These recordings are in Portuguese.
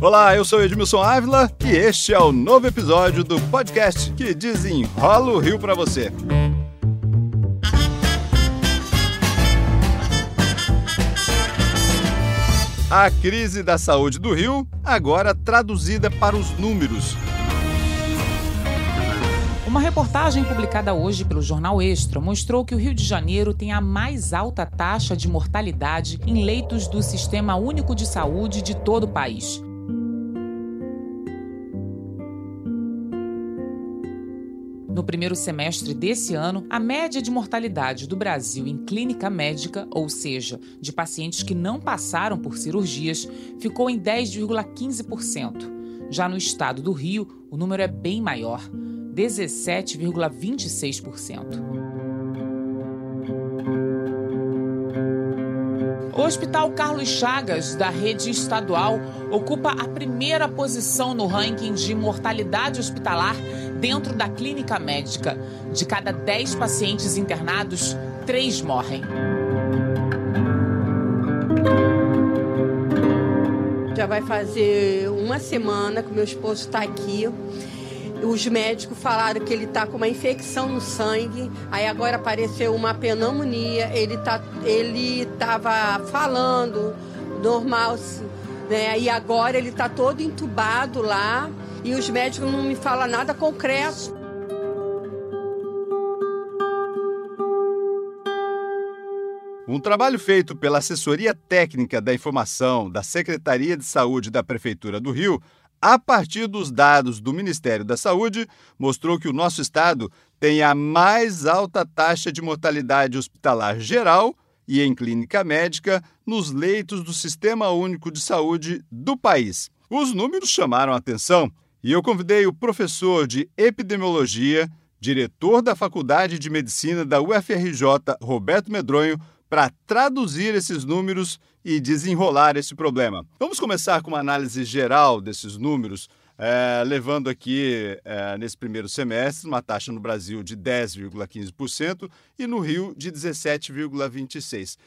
Olá, eu sou Edmilson Ávila e este é o novo episódio do podcast que desenrola o Rio para você. A crise da saúde do Rio, agora traduzida para os números. Uma reportagem publicada hoje pelo Jornal Extra mostrou que o Rio de Janeiro tem a mais alta taxa de mortalidade em leitos do Sistema Único de Saúde de todo o país. No primeiro semestre desse ano, a média de mortalidade do Brasil em clínica médica, ou seja, de pacientes que não passaram por cirurgias, ficou em 10,15%. Já no estado do Rio, o número é bem maior, 17,26%. O Hospital Carlos Chagas, da rede estadual, ocupa a primeira posição no ranking de mortalidade hospitalar dentro da clínica médica. De cada 10 pacientes internados, 3 morrem. Já vai fazer uma semana que meu esposo está aqui os médicos falaram que ele está com uma infecção no sangue, aí agora apareceu uma pneumonia, ele tá, ele estava falando normal, né? E agora ele está todo entubado lá e os médicos não me falam nada concreto. Um trabalho feito pela Assessoria Técnica da Informação da Secretaria de Saúde da Prefeitura do Rio a partir dos dados do Ministério da Saúde, mostrou que o nosso estado tem a mais alta taxa de mortalidade hospitalar geral e em clínica médica nos leitos do Sistema Único de Saúde do país. Os números chamaram a atenção e eu convidei o professor de epidemiologia, diretor da Faculdade de Medicina da UFRJ, Roberto Medronho, para traduzir esses números e desenrolar esse problema. Vamos começar com uma análise geral desses números, é, levando aqui, é, nesse primeiro semestre, uma taxa no Brasil de 10,15% e no Rio de 17,26%.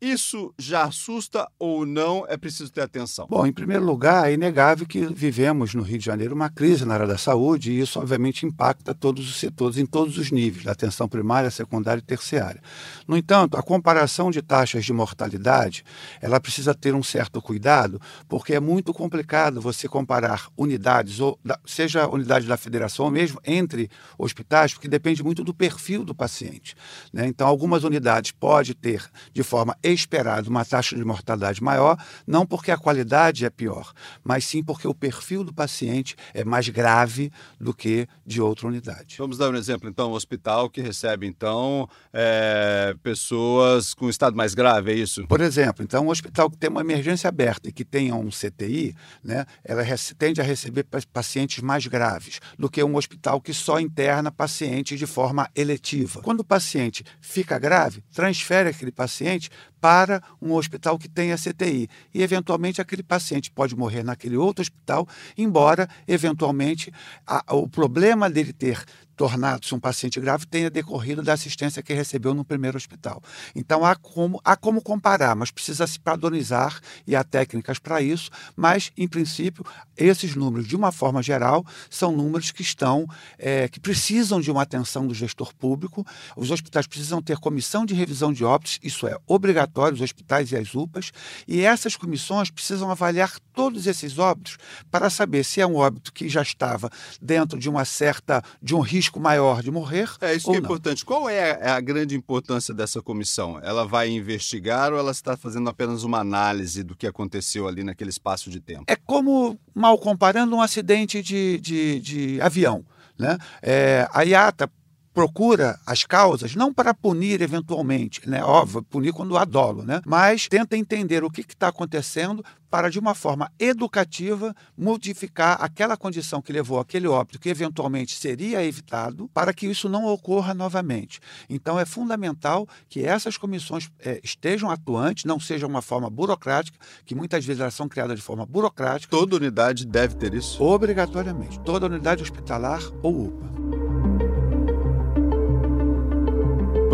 Isso já assusta ou não? É preciso ter atenção. Bom, em primeiro lugar, é inegável que vivemos no Rio de Janeiro uma crise na área da saúde e isso, obviamente, impacta todos os setores, em todos os níveis, da atenção primária, secundária e terciária. No entanto, a comparação de taxas de mortalidade, ela precisa ter um certo cuidado, porque é muito complicado você comparar unidades, ou seja a unidade da federação ou mesmo entre hospitais, porque depende muito do perfil do paciente. Né? Então, algumas unidades pode ter, de forma esperado uma taxa de mortalidade maior, não porque a qualidade é pior, mas sim porque o perfil do paciente é mais grave do que de outra unidade. Vamos dar um exemplo, então, um hospital que recebe, então, é, pessoas com estado mais grave, é isso? Por exemplo, então, um hospital que tem uma emergência aberta e que tenha um CTI, né, ela tende a receber pacientes mais graves do que um hospital que só interna pacientes de forma eletiva. Quando o paciente fica grave, transfere aquele paciente para um hospital que tenha CTI. E, eventualmente, aquele paciente pode morrer naquele outro hospital, embora, eventualmente, a, o problema dele ter tornado-se um paciente grave tenha decorrido da assistência que recebeu no primeiro hospital. Então há como, há como comparar, mas precisa se padronizar e há técnicas para isso, mas, em princípio, esses números, de uma forma geral, são números que estão, é, que precisam de uma atenção do gestor público. Os hospitais precisam ter comissão de revisão de óbitos, isso é obrigatório, os hospitais e as UPAs, e essas comissões precisam avaliar todos esses óbitos para saber se é um óbito que já estava dentro de uma certa, de um risco risco maior de morrer. É isso que é não. importante. Qual é a, é a, grande importância dessa comissão? Ela vai investigar ou ela está fazendo apenas uma análise do que aconteceu ali naquele espaço de tempo? É como, mal comparando, um acidente de, de, de avião. Né? É, a IATA procura as causas não para punir eventualmente, né? Óbvio, punir quando há dolo, né? Mas tenta entender o que está acontecendo para, de uma forma educativa, modificar aquela condição que levou aquele óbito que eventualmente seria evitado para que isso não ocorra novamente. Então, é fundamental que essas comissões é, estejam atuantes, não seja uma forma burocrática, que muitas vezes elas são criadas de forma burocrática. Toda unidade deve ter isso? Obrigatoriamente. Toda unidade hospitalar ou UPA.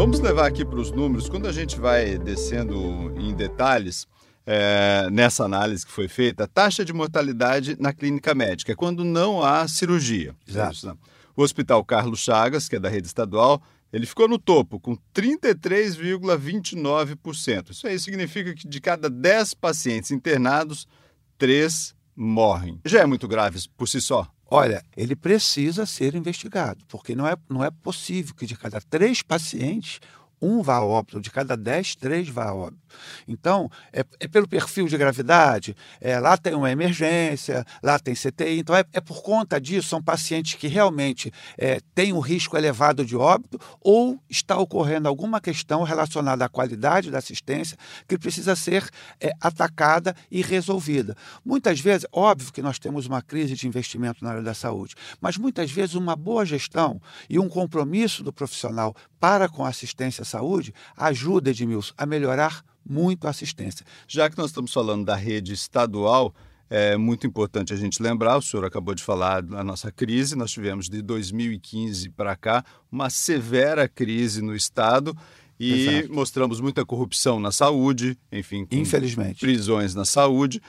Vamos levar aqui para os números. Quando a gente vai descendo em detalhes, é, nessa análise que foi feita, a taxa de mortalidade na clínica médica, é quando não há cirurgia. Exato. Né? O Hospital Carlos Chagas, que é da rede estadual, ele ficou no topo, com 33,29%. Isso aí significa que de cada 10 pacientes internados, 3 morrem. Já é muito grave por si só. Olha, ele precisa ser investigado, porque não é, não é possível que de cada três pacientes, um vá a óbito, de cada 10, três vá a óbito. Então, é, é pelo perfil de gravidade, é, lá tem uma emergência, lá tem CTI, então é, é por conta disso, são pacientes que realmente é, têm um risco elevado de óbito ou está ocorrendo alguma questão relacionada à qualidade da assistência que precisa ser é, atacada e resolvida. Muitas vezes, óbvio que nós temos uma crise de investimento na área da saúde, mas muitas vezes uma boa gestão e um compromisso do profissional para com a assistência saúde ajuda, Edmilson, a melhorar muito a assistência. Já que nós estamos falando da rede estadual, é muito importante a gente lembrar, o senhor acabou de falar da nossa crise, nós tivemos de 2015 para cá uma severa crise no Estado e Exato. mostramos muita corrupção na saúde, enfim, infelizmente, prisões na saúde.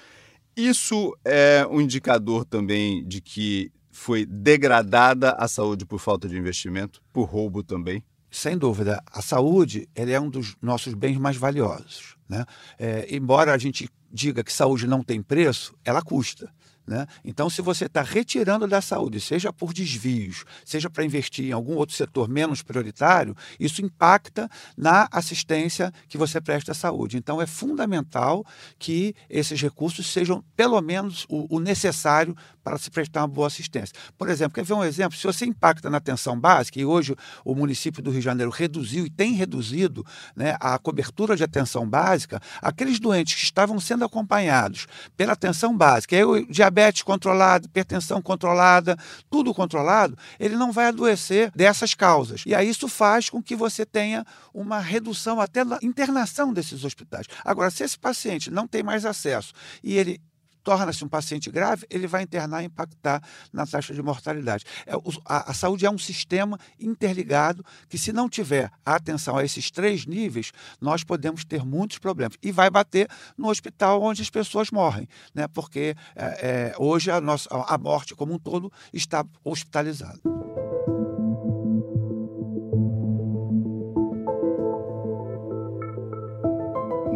Isso é um indicador também de que foi degradada a saúde por falta de investimento, por roubo também? Sem dúvida, a saúde é um dos nossos bens mais valiosos. Né? É, embora a gente diga que saúde não tem preço, ela custa. Né? Então, se você está retirando da saúde, seja por desvios, seja para investir em algum outro setor menos prioritário, isso impacta na assistência que você presta à saúde. Então, é fundamental que esses recursos sejam, pelo menos, o, o necessário para se prestar uma boa assistência. Por exemplo, quer ver um exemplo? Se você impacta na atenção básica, e hoje o município do Rio de Janeiro reduziu e tem reduzido né, a cobertura de atenção básica, aqueles doentes que estavam sendo acompanhados pela atenção básica, aí diabetes controlado, hipertensão controlada, tudo controlado, ele não vai adoecer dessas causas. E aí isso faz com que você tenha uma redução até da internação desses hospitais. Agora, se esse paciente não tem mais acesso e ele torna-se um paciente grave, ele vai internar e impactar na taxa de mortalidade. É, a, a, saúde é um sistema interligado que, se não tiver atenção a esses três níveis, nós podemos ter muitos problemas. E vai bater no hospital onde as pessoas morrem, né? porque é, é, hoje a, nossa, a morte como um todo está hospitalizada.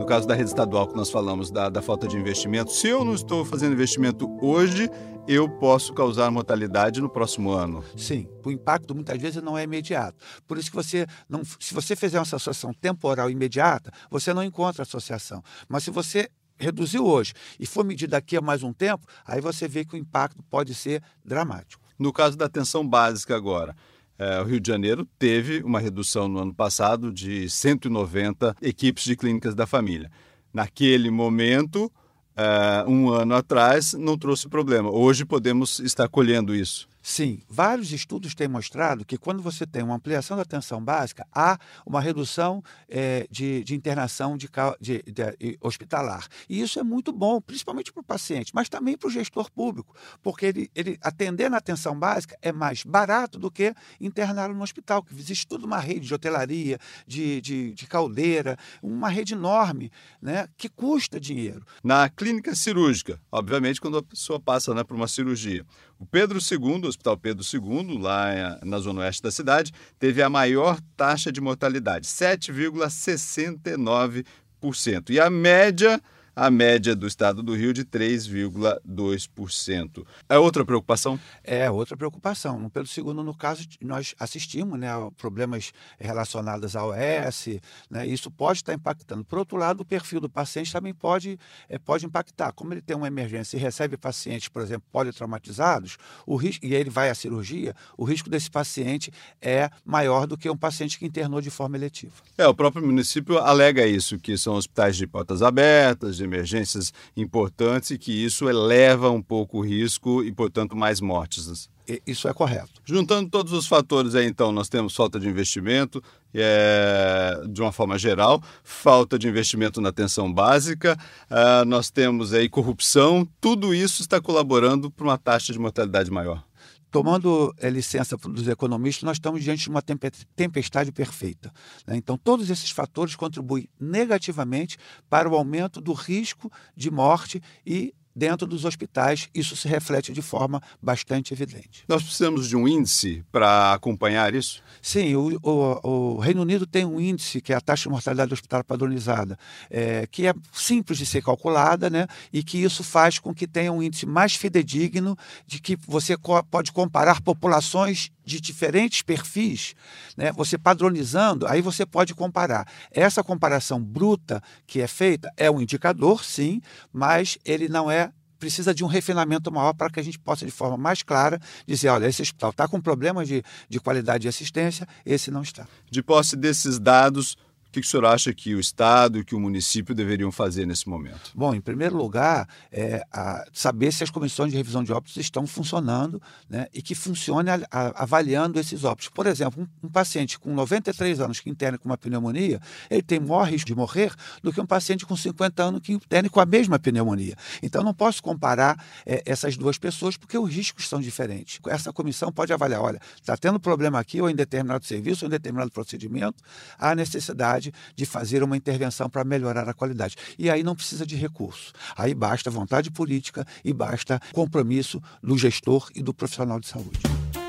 No caso da rede estadual que nós falamos da, da falta de investimento, se eu não estou fazendo investimento hoje, eu posso causar mortalidade no próximo ano. Sim, o impacto muitas vezes não é imediato. Por isso que você não, se você fizer uma associação temporal imediata, você não encontra associação. Mas se você reduziu hoje e for medir daqui a mais um tempo, aí você vê que o impacto pode ser dramático. No caso da atenção básica agora, é, o Rio de Janeiro teve uma redução no ano passado de 190 equipes de clínicas da família. Naquele momento, é, um ano atrás, não trouxe problema. Hoje podemos estar colhendo isso. Sim, vários estudos têm mostrado que quando você tem uma ampliação da atenção básica, há uma redução é, de, de, internação de, de, de, hospitalar. E isso é muito bom, principalmente para o paciente, mas também para o gestor público, porque ele, ele atender na atenção básica é mais barato do que internar no hospital, que existe toda uma rede de hotelaria, de, de, de caldeira, uma rede enorme, né, que custa dinheiro. Na clínica cirúrgica, obviamente, quando a pessoa passa né, por uma cirurgia, o Pedro II, o Hospital Pedro II, lá na zona oeste da cidade, teve a maior taxa de mortalidade, 7,69%. E a média a média do estado do Rio de 3,2%. É outra preocupação? É outra preocupação. No Pedro II, no caso, nós assistimos né, a problemas relacionados ao OS, né, isso pode estar impactando. Por outro lado, o perfil do paciente também pode, é, pode impactar. Como ele tem uma emergência e recebe pacientes, por exemplo, politraumatizados, o risco, e ele vai à cirurgia, o risco desse paciente é maior do que um paciente que internou de forma eletiva. É, o próprio município alega isso, que são hospitais de portas abertas, de emergências importantes e que isso eleva um pouco o risco e, portanto, mais mortes. Isso é correto. Juntando todos os fatores aí, então, nós temos falta de investimento, é, de uma forma geral, falta de investimento na atenção básica, uh, nós temos aí corrupção, tudo isso está colaborando para uma taxa de mortalidade maior tomando é, licença dos economistas, nós estamos diante de uma tempestade perfeita. Né? Então, todos esses fatores contribuem negativamente para o aumento do risco de morte e dentro dos hospitais, isso se reflete de forma bastante evidente. Nós precisamos de um índice para acompanhar isso? Sim, o, o, o, Reino Unido tem um índice, que é a taxa de mortalidade hospitalar padronizada, é, que é simples de ser calculada, né, e que isso faz com que tenha um índice mais fidedigno, de que você co pode comparar populações de diferentes perfis, né, você padronizando, aí você pode comparar. Essa comparação bruta que é feita é um indicador, sim, mas ele não é precisa de um refinamento maior para que a gente possa, de forma mais clara, dizer: olha, esse hospital está com problemas de, de qualidade de assistência, esse não está. De posse desses dados, que, que o senhor acha que o Estado e que o município deveriam fazer nesse momento? Bom, em primeiro lugar, é saber se as comissões de revisão de óbitos estão funcionando né, e que funcione a, a, avaliando esses óbitos. Por exemplo, um, um, paciente com 93 anos que interna com uma pneumonia, ele tem maior risco de morrer do que um paciente com 50 anos que interne com a mesma pneumonia. Então, não posso comparar é, essas duas pessoas porque os riscos são diferentes. Essa comissão pode avaliar, olha, está tendo problema aqui ou em determinado serviço ou em determinado procedimento, há necessidade necessidade de fazer uma intervenção para melhorar a qualidade. E aí não precisa de recurso. Aí basta vontade política e basta compromisso do gestor e do profissional de saúde.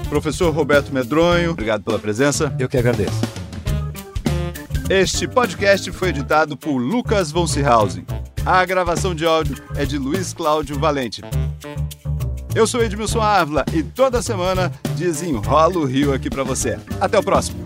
Professor Roberto Medronho, obrigado pela presença. Eu que agradeço. Este podcast foi editado por Lucas von Seehausen. A gravação de áudio é de Luiz Cláudio Valente. Eu sou Edmilson Ávila e toda semana desenrola o Rio aqui para você. Até o próximo.